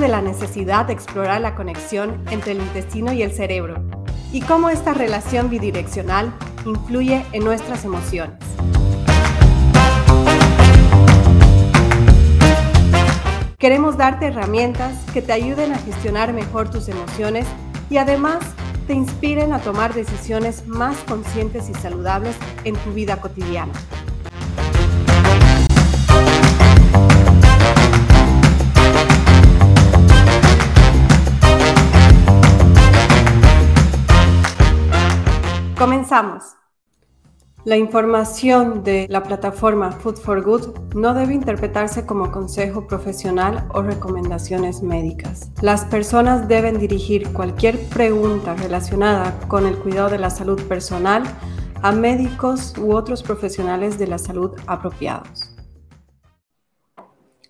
de la necesidad de explorar la conexión entre el intestino y el cerebro y cómo esta relación bidireccional influye en nuestras emociones. Queremos darte herramientas que te ayuden a gestionar mejor tus emociones y además te inspiren a tomar decisiones más conscientes y saludables en tu vida cotidiana. La información de la plataforma Food for Good no debe interpretarse como consejo profesional o recomendaciones médicas. Las personas deben dirigir cualquier pregunta relacionada con el cuidado de la salud personal a médicos u otros profesionales de la salud apropiados.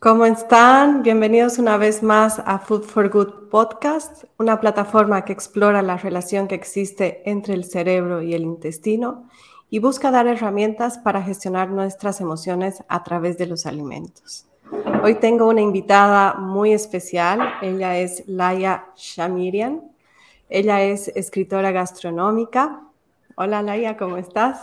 ¿Cómo están? Bienvenidos una vez más a Food for Good Podcast, una plataforma que explora la relación que existe entre el cerebro y el intestino y busca dar herramientas para gestionar nuestras emociones a través de los alimentos. Hoy tengo una invitada muy especial. Ella es Laia Shamirian. Ella es escritora gastronómica. Hola Laia, ¿cómo estás?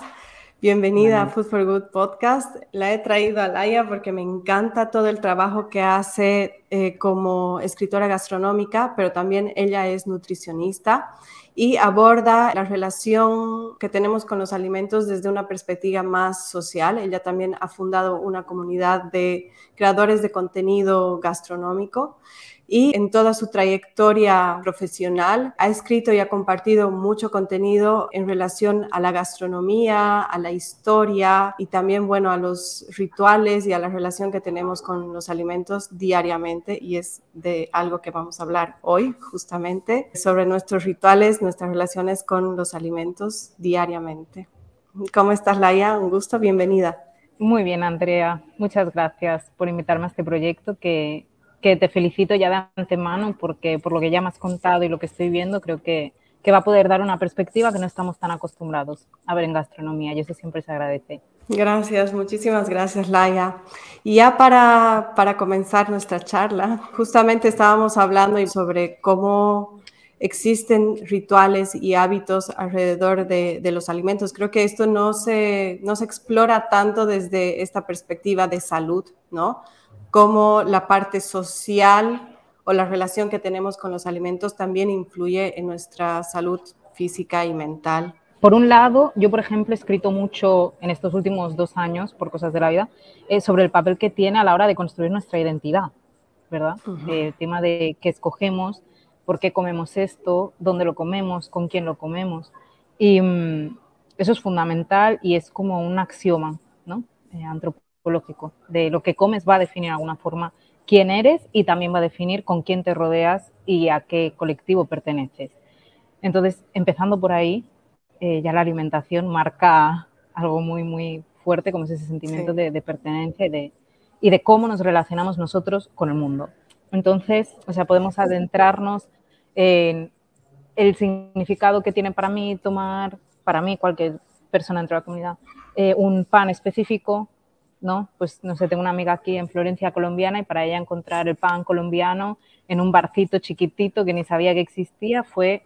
Bienvenida a Food for Good Podcast. La he traído a Laia porque me encanta todo el trabajo que hace eh, como escritora gastronómica, pero también ella es nutricionista y aborda la relación que tenemos con los alimentos desde una perspectiva más social. Ella también ha fundado una comunidad de creadores de contenido gastronómico y en toda su trayectoria profesional ha escrito y ha compartido mucho contenido en relación a la gastronomía, a la historia y también, bueno, a los rituales y a la relación que tenemos con los alimentos diariamente y es de algo que vamos a hablar hoy justamente sobre nuestros rituales, nuestras relaciones con los alimentos diariamente. ¿Cómo estás, Laia? Un gusto, bienvenida. Muy bien, Andrea. Muchas gracias por invitarme a este proyecto que que te felicito ya de antemano porque por lo que ya me has contado y lo que estoy viendo, creo que, que va a poder dar una perspectiva que no estamos tan acostumbrados a ver en gastronomía y eso siempre se agradece. Gracias, muchísimas gracias, Laia. Y ya para, para comenzar nuestra charla, justamente estábamos hablando sobre cómo existen rituales y hábitos alrededor de, de, los alimentos. Creo que esto no se, no se explora tanto desde esta perspectiva de salud, ¿no? Cómo la parte social o la relación que tenemos con los alimentos también influye en nuestra salud física y mental. Por un lado, yo, por ejemplo, he escrito mucho en estos últimos dos años, por cosas de la vida, eh, sobre el papel que tiene a la hora de construir nuestra identidad, ¿verdad? El tema de qué escogemos, por qué comemos esto, dónde lo comemos, con quién lo comemos. Y mm, eso es fundamental y es como un axioma, ¿no? Eh, de lo que comes va a definir de alguna forma quién eres y también va a definir con quién te rodeas y a qué colectivo perteneces. Entonces, empezando por ahí, eh, ya la alimentación marca algo muy, muy fuerte, como es ese sentimiento de, pertenencia y de, y de cómo nos relacionamos nosotros con el mundo. Entonces, o sea, podemos adentrarnos en el significado que tiene para mí tomar, para mí, cualquier persona dentro de la comunidad, eh, un pan específico, ¿no? Pues no sé, tengo una amiga aquí en Florencia colombiana y para ella encontrar el pan colombiano en un barcito chiquitito que ni sabía que existía fue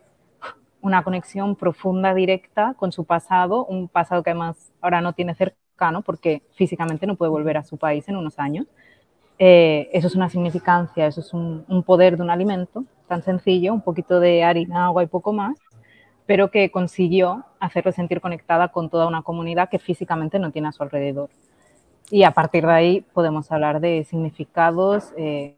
una conexión profunda, directa con su pasado, un pasado que además ahora no tiene cercano porque físicamente no puede volver a su país en unos años. Eh, eso es una significancia, eso es un, un poder de un alimento tan sencillo, un poquito de harina, agua y poco más, pero que consiguió hacerle sentir conectada con toda una comunidad que físicamente no tiene a su alrededor. Y a partir de ahí podemos hablar de significados eh,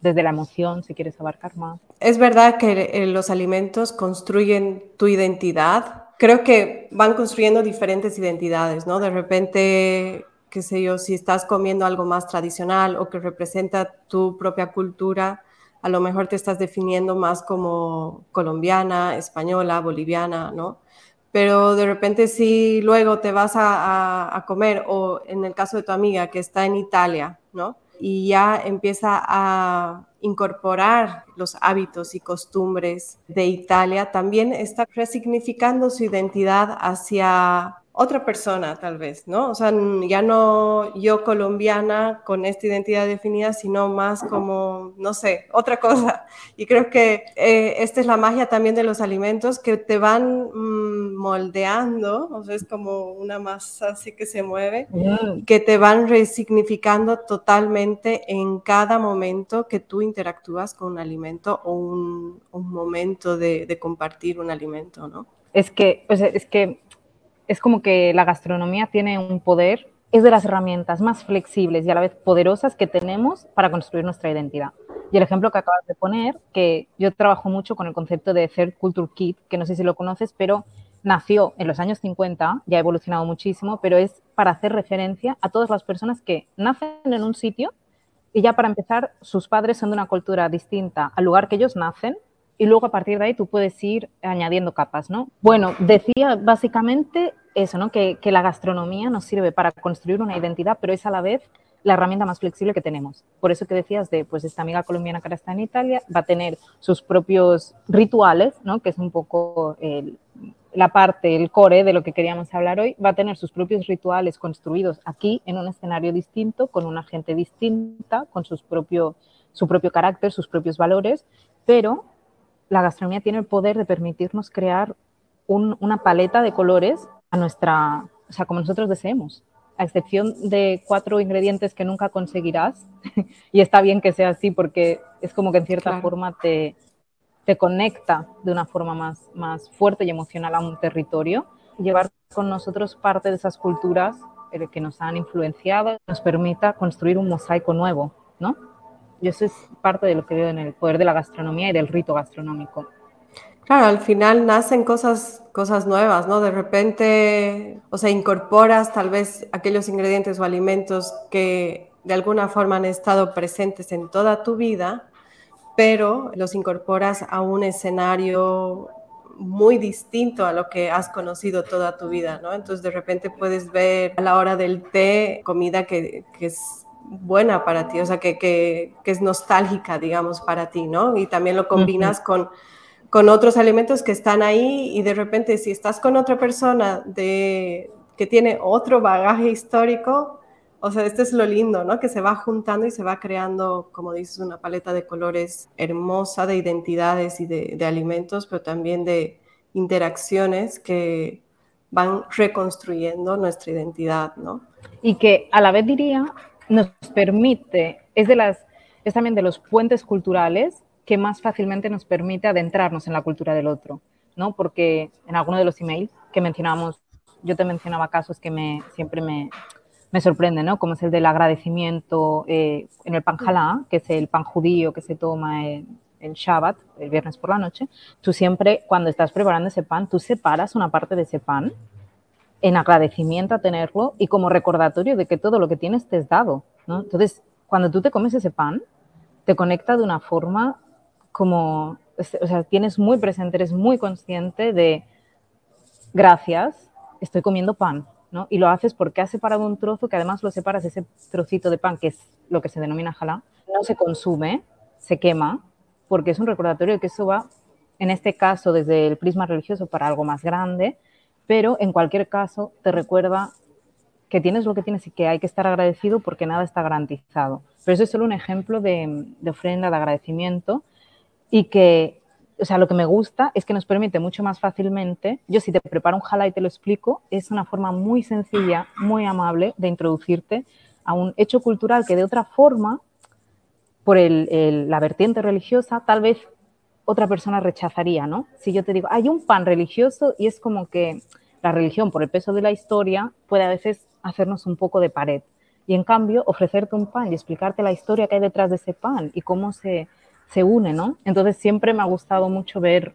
desde la emoción, si quieres abarcar más. Es verdad que eh, los alimentos construyen tu identidad. Creo que van construyendo diferentes identidades, ¿no? De repente, qué sé yo, si estás comiendo algo más tradicional o que representa tu propia cultura, a lo mejor te estás definiendo más como colombiana, española, boliviana, ¿no? Pero de repente si luego te vas a, comer, o en el caso de tu amiga que está en Italia, ¿no? Y ya empieza a incorporar los hábitos y costumbres de Italia, también está resignificando su identidad hacia otra persona tal vez, ¿no? O sea, ya no yo colombiana con esta identidad definida, sino más como, no sé, otra cosa. Y creo que eh, esta es la magia también de los alimentos que te van mm, moldeando, o sea, es como una masa así que se mueve, mm. que te van resignificando totalmente en cada momento que tú interactúas con un alimento o un, momento de, de, compartir un alimento, ¿no? Es que, o sea, es que es como que la gastronomía tiene un poder, es de las herramientas más flexibles y a la vez poderosas que tenemos para construir nuestra identidad. Y el ejemplo que acabas de poner, que yo trabajo mucho con el concepto de Third Culture Kit, que no sé si lo conoces, pero nació en los años 50, ya ha evolucionado muchísimo, pero es para hacer referencia a todas las personas que nacen en un sitio y ya para empezar, sus padres son de una cultura distinta al lugar que ellos nacen y luego a partir de ahí tú puedes ir añadiendo capas, ¿no? Bueno, decía básicamente eso, ¿no? Que, la gastronomía nos sirve para construir una identidad, pero es a la vez la herramienta más flexible que tenemos. Por eso que decías de, pues esta amiga colombiana que ahora está en Italia va a tener sus propios rituales, ¿no? Que es un poco la parte, el core de lo que queríamos hablar hoy, va a tener sus propios rituales construidos aquí en un escenario distinto, con una gente distinta, con sus propio, su propio carácter, sus propios valores, pero la gastronomía tiene el poder de permitirnos crear una paleta de colores a nuestra, o sea, como nosotros deseemos, a excepción de cuatro ingredientes que nunca conseguirás, y está bien que sea así porque es como que en cierta forma te, te conecta de una forma más, más fuerte y emocional a un territorio, llevar con nosotros parte de esas culturas eh, que nos han influenciado, nos permita construir un mosaico nuevo, ¿no? Y eso es parte de lo que veo en el poder de la gastronomía y del rito gastronómico. Claro, al final nacen cosas, cosas nuevas, ¿no? De repente, o sea, incorporas tal vez aquellos ingredientes o alimentos que de alguna forma han estado presentes en toda tu vida, pero los incorporas a un escenario muy distinto a lo que has conocido toda tu vida, ¿no? Entonces de repente puedes ver a la hora del té comida que, que es buena para ti, o sea, que, que, que, es nostálgica, digamos, para ti, ¿no? Y también lo combinas con, con otros alimentos que están ahí y de repente si estás con otra persona de, que tiene otro bagaje histórico, o sea, este es lo lindo, ¿no? Que se va juntando y se va creando, como dices, una paleta de colores hermosa de identidades y de, de alimentos, pero también de interacciones que van reconstruyendo nuestra identidad, ¿no? Y que a la vez diría nos permite, es, de las, es también de los puentes culturales que más fácilmente nos permite adentrarnos en la cultura del otro, ¿no? Porque en alguno de los emails que mencionábamos, yo te mencionaba casos que me, siempre me, me sorprenden, ¿no? Como es el del agradecimiento eh, en el pan jalá, que es el pan judío que se toma en, el Shabbat, el viernes por la noche. Tú siempre, cuando estás preparando ese pan, tú separas una parte de ese pan en agradecimiento a tenerlo y como recordatorio de que todo lo que tienes te es dado. Entonces, cuando tú te comes ese pan, te conecta de una forma como, o sea, tienes muy presente, eres muy consciente de, gracias, estoy comiendo pan, ¿no? Y lo haces porque has separado un trozo que además lo separas, ese trocito de pan, que es lo que se denomina jalá, no se consume, se quema, porque es un recordatorio de que eso va, en este caso, desde el prisma religioso para algo más grande, pero en cualquier caso te recuerda que tienes lo que tienes y que hay que estar agradecido porque nada está garantizado. Pero eso es solo un ejemplo de, ofrenda, de agradecimiento y que, o sea, lo que me gusta es que nos permite mucho más fácilmente, yo si te preparo un jala y te lo explico, es una forma muy sencilla, muy amable de introducirte a un hecho cultural que de otra forma, por la vertiente religiosa, tal vez otra persona rechazaría, ¿no? Si yo te digo, hay un pan religioso y es como que la religión, por el peso de la historia, puede a veces hacernos un poco de pared. Y en cambio, ofrecerte un pan y explicarte la historia que hay detrás de ese pan y cómo se, se une, ¿no? Entonces siempre me ha gustado mucho ver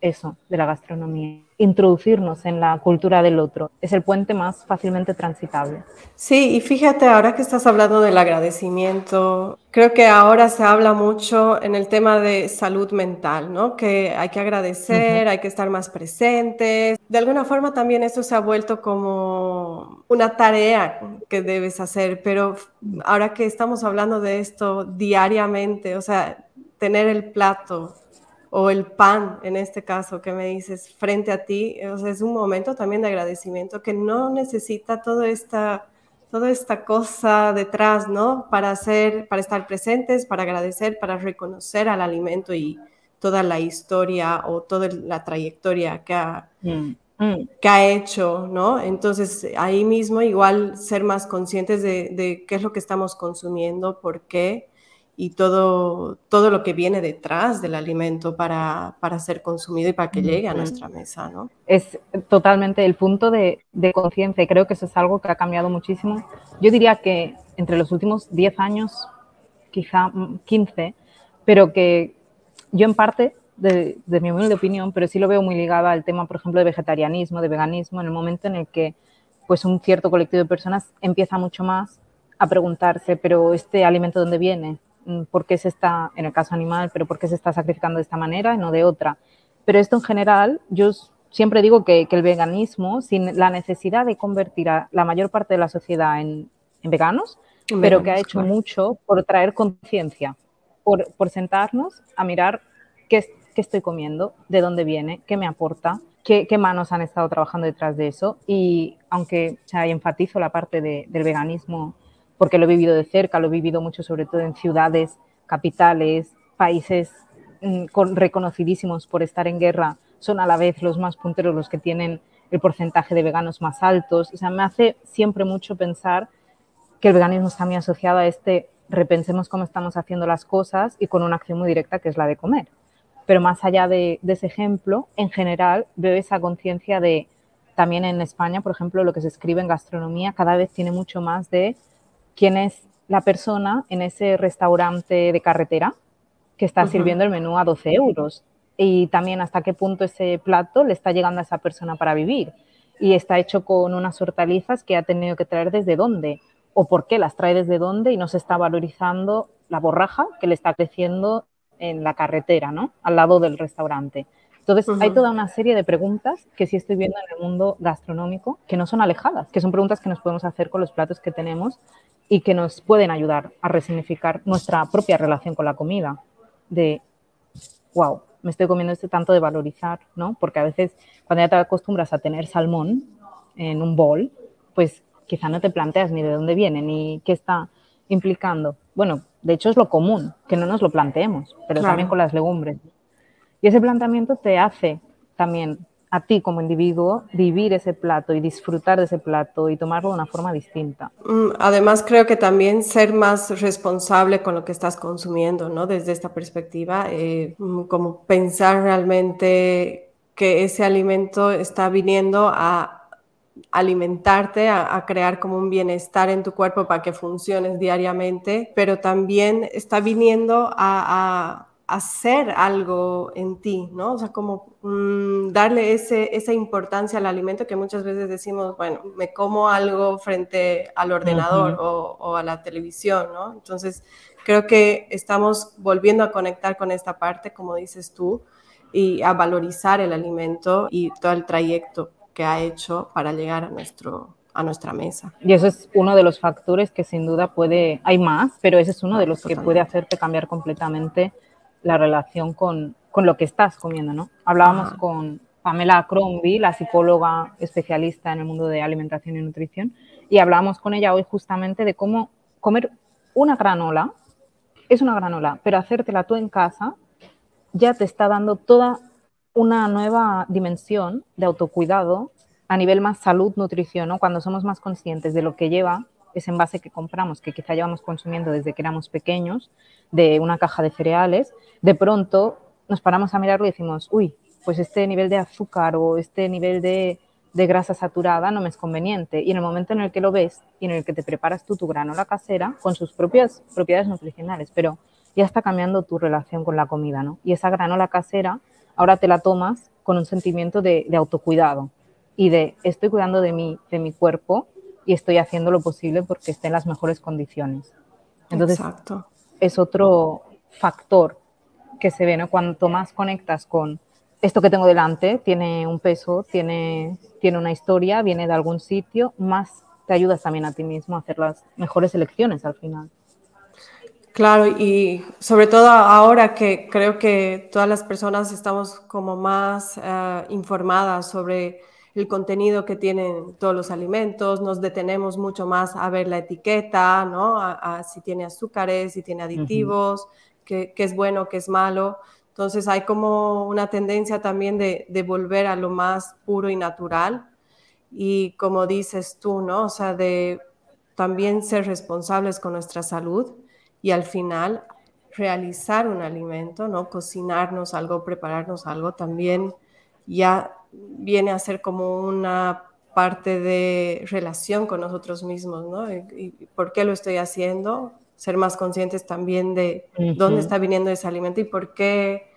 eso de la gastronomía, introducirnos en la cultura del otro. Es el puente más fácilmente transitable. Sí, y fíjate, ahora que estás hablando del agradecimiento, creo que ahora se habla mucho en el tema de salud mental, ¿no? Que hay que agradecer, hay que estar más presentes. De alguna forma también eso se ha vuelto como una tarea que debes hacer, pero ahora que estamos hablando de esto diariamente, o sea, tener el plato o el pan, en este caso, que me dices, frente a ti, o sea, es un momento también de agradecimiento que no necesita toda esta, toda esta cosa detrás, ¿no? Para, hacer, para estar presentes, para agradecer, para reconocer al alimento y toda la historia o toda la trayectoria que ha, mm, mm. que ha hecho, ¿no? Entonces, ahí mismo igual ser más conscientes de, de qué es lo que estamos consumiendo, por qué y todo, todo lo que viene detrás del alimento para, para ser consumido y para que llegue a nuestra mesa, ¿no? Es totalmente el punto de, de conciencia y creo que eso es algo que ha cambiado muchísimo. Yo diría que entre los últimos 10 años, quizá 15, pero que yo en parte, de, de mi humilde opinión, pero sí lo veo muy ligado al tema, por ejemplo, de vegetarianismo, de veganismo, en el momento en el que pues un cierto colectivo de personas empieza mucho más a preguntarse, pero este alimento dónde viene, Mm, por qué se está, en el caso animal, pero por qué se está sacrificando de esta manera y no de otra. Pero esto en general, yo siempre digo que, el veganismo, sin la necesidad de convertir a la mayor parte de la sociedad en, veganos, pero que ha hecho mucho por traer conciencia, por, sentarnos a mirar qué, estoy comiendo, de dónde viene, qué me aporta, qué, manos han estado trabajando detrás de eso. Y aunque o enfatizo la parte del veganismo porque lo he vivido de cerca, lo he vivido mucho sobre todo en ciudades, capitales, países mm, reconocidísimos por estar en guerra, son a la vez los más punteros, los que tienen el porcentaje de veganos más altos. O sea, me hace siempre mucho pensar que el veganismo está muy asociado a este repensemos cómo estamos haciendo las cosas y con una acción muy directa que es la de comer. Pero más allá de, de ese ejemplo, en general veo esa conciencia de, también en España, por ejemplo, lo que se escribe en gastronomía cada vez tiene mucho más de quién es la persona en ese restaurante de carretera que está sirviendo el menú a 12 euros y también hasta qué punto ese plato le está llegando a esa persona para vivir y está hecho con unas hortalizas que ha tenido que traer desde dónde o por qué las trae desde dónde y no se está valorizando la borraja que le está creciendo en la carretera, ¿no? Al lado del restaurante. Entonces, hay toda una serie de preguntas que sí estoy viendo en el mundo gastronómico que no son alejadas, que son preguntas que nos podemos hacer con los platos que tenemos y que nos pueden ayudar a resignificar nuestra propia relación con la comida. De, wow, me estoy comiendo este tanto de valorizar, ¿no? Porque a veces cuando ya te acostumbras a tener salmón en un bol, pues quizá no te planteas ni de dónde viene, ni qué está implicando. Bueno, de hecho es lo común, que no nos lo planteemos, pero también con las legumbres. Y ese planteamiento te hace también a ti como individuo vivir ese plato y disfrutar de ese plato y tomarlo de una forma distinta. Mm, además, creo que también ser más responsable con lo que estás consumiendo, ¿no? Desde esta perspectiva, eh, mm, como pensar realmente que ese alimento está viniendo a alimentarte, a, crear como un bienestar en tu cuerpo para que funciones diariamente, pero también está viniendo a hacer algo en ti, ¿no? O sea, como mm, darle ese, esa importancia al alimento que muchas veces decimos, bueno, me como algo frente al ordenador o, a la televisión, ¿no? Entonces, creo que estamos volviendo a conectar con esta parte, como dices tú, y a valorizar el alimento y todo el trayecto que ha hecho para llegar a nuestro, a nuestra mesa. Y eso es uno de los factores que sin duda puede, hay más, pero ese es uno de los que puede hacerte cambiar completamente la relación con, con lo que estás comiendo, ¿no? Hablábamos con Pamela Crombie, la psicóloga especialista en el mundo de alimentación y nutrición, y hablábamos con ella hoy justamente de cómo comer una granola, es una granola, pero hacértela tú en casa ya te está dando toda una nueva dimensión de autocuidado a nivel más salud, nutrición, ¿no? Cuando somos más conscientes de lo que lleva ese envase que compramos, que quizá llevamos consumiendo desde que éramos pequeños, de una caja de cereales, de pronto nos paramos a mirarlo y decimos, uy, pues este nivel de azúcar o este nivel de, grasa saturada no me es conveniente. Y en el momento en el que lo ves y en el que te preparas tú tu granola casera con sus propias propiedades nutricionales, pero ya está cambiando tu relación con la comida, ¿no? Y esa granola casera ahora te la tomas con un sentimiento de, de autocuidado y de estoy cuidando de mi, de mi cuerpo y estoy haciendo lo posible porque esté en las mejores condiciones. Entonces, Exacto. es otro factor que se ve, ¿no? Cuanto más conectas con esto que tengo delante, tiene un peso, tiene, tiene una historia, viene de algún sitio, más te ayudas también a ti mismo a hacer las mejores elecciones al final. Claro, y sobre todo ahora que creo que todas las personas estamos como más eh, informadas sobre el contenido que tienen todos los alimentos, nos detenemos mucho más a ver la etiqueta, ¿no? A, si tiene azúcares, si tiene aditivos, qué, es bueno, qué es malo. Entonces hay como una tendencia también de, de, volver a lo más puro y natural. Y como dices tú, ¿no? O sea, de también ser responsables con nuestra salud y al final realizar un alimento, ¿no? Cocinarnos algo, prepararnos algo, también ya viene a ser como una parte de relación con nosotros mismos, ¿no? ¿Y, por qué lo estoy haciendo? Ser más conscientes también de dónde está viniendo ese alimento y por qué,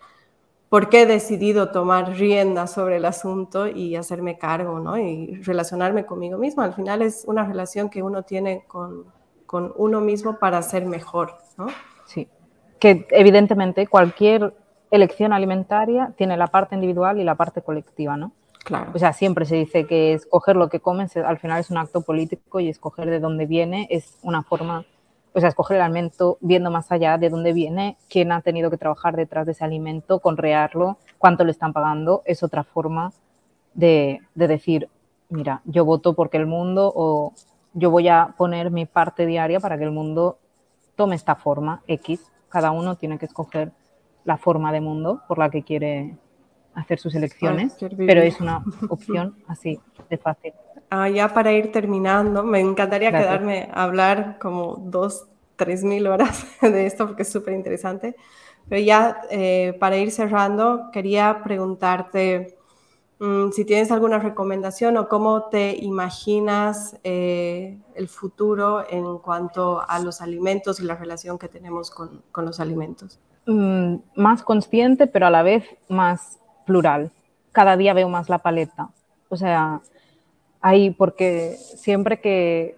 por qué he decidido tomar rienda sobre el asunto y hacerme cargo, ¿no? Y relacionarme conmigo mismo. Al final es una relación que uno tiene con, con uno mismo para ser mejor, ¿no? Sí, que evidentemente cualquier elección alimentaria tiene la parte individual y la parte colectiva, ¿no? Claro. O sea, siempre se dice que escoger lo que comes al final es un acto político y escoger de dónde viene es una forma, o sea, escoger el alimento viendo más allá de dónde viene, quién ha tenido que trabajar detrás de ese alimento, conrearlo, cuánto le están pagando, es otra forma de, de decir, mira, yo voto porque el mundo o yo voy a poner mi parte diaria para que el mundo tome esta forma X. Cada uno tiene que escoger la forma de mundo por la que quiere hacer sus elecciones, pero es una opción así de fácil. Ah, ya para ir terminando, me encantaría quedarme a hablar como dos, tres mil horas de esto porque es súper interesante, pero ya eh, para ir cerrando, quería preguntarte Mm, si tienes alguna recomendación o cómo te imaginas eh, el futuro en cuanto a los alimentos y la relación que tenemos con, los alimentos. Mm, más consciente, pero a la vez más plural. Cada día veo más la paleta. O sea, ahí porque siempre que...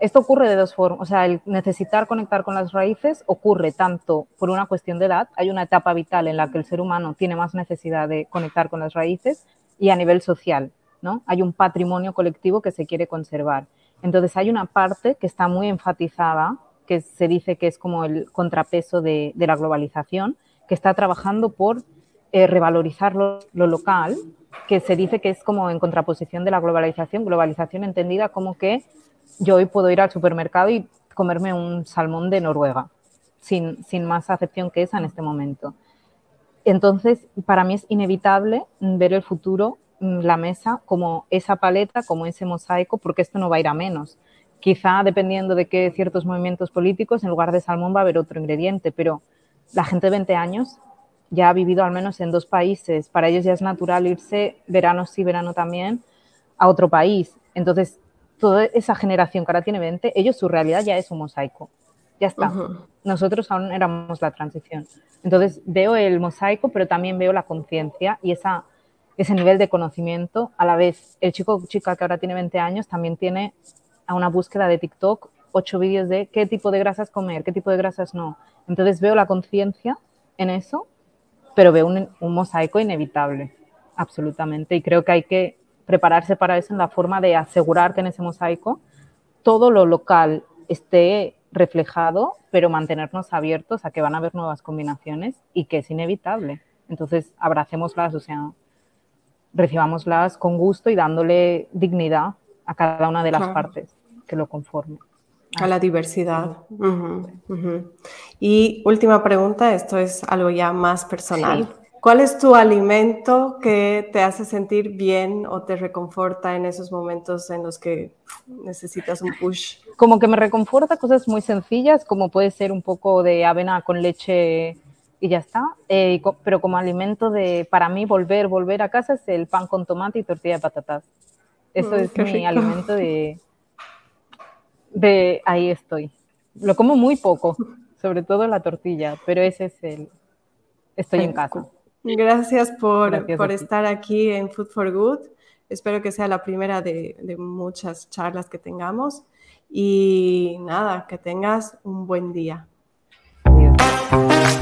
Esto ocurre de dos formas, o sea, el necesitar conectar con las raíces ocurre tanto por una cuestión de edad, hay una etapa vital en la que el ser humano tiene más necesidad de conectar con las raíces, y a nivel social, ¿no? Hay un patrimonio colectivo que se quiere conservar. Entonces hay una parte que está muy enfatizada, que se dice que es como el contrapeso de, la globalización, que está trabajando por eh, revalorizar lo, local, que se dice que es como en contraposición de la globalización, globalización entendida como que yo hoy puedo ir al supermercado y comerme un salmón de Noruega, sin, sin más acepción que esa en este momento. Entonces, para mí es inevitable ver el futuro, mm, la mesa, como esa paleta, como ese mosaico, porque esto no va a ir a menos. Quizá dependiendo de qué ciertos movimientos políticos, en lugar de salmón va a haber otro ingrediente, pero la gente de 20 años ya ha vivido al menos en dos países. Para ellos ya es natural irse verano sí, verano también a otro país. Entonces, toda esa generación que ahora tiene 20, ellos su realidad ya es un mosaico. Ya está. Nosotros aún éramos la transición. Entonces veo el mosaico, pero también veo la conciencia y esa, ese nivel de conocimiento. A la vez, el chico o chica que ahora tiene 20 años también tiene a una búsqueda de TikTok ocho vídeos de qué tipo de grasas comer, qué tipo de grasas no. Entonces veo la conciencia en eso, pero veo un, un mosaico inevitable, absolutamente. Y creo que hay que prepararse para eso en la forma de asegurar que en ese mosaico todo lo local esté reflejado, pero mantenernos abiertos a que van a haber nuevas combinaciones y que es inevitable. Entonces, abracémoslas, o sea, recibámoslas con gusto y dándole dignidad a cada una de las partes que lo conformen. A la diversidad. Y última pregunta, esto es algo ya más personal. ¿Cuál es tu alimento que te hace sentir bien o te reconforta en esos momentos en los que necesitas un push? Como que me reconforta cosas muy sencillas, como puede ser un poco de avena con leche y ya está. Eh, pero como alimento de, para mí, volver, volver a casa es el pan con tomate y tortilla de patatas. Eso es mi alimento de, de ahí estoy. Lo como muy poco, sobre todo la tortilla, pero ese es el, estoy en casa. Gracias por, estar aquí en Food for Good. Espero que sea la primera de, de muchas charlas que tengamos. Y nada, que tengas un buen día. Adiós.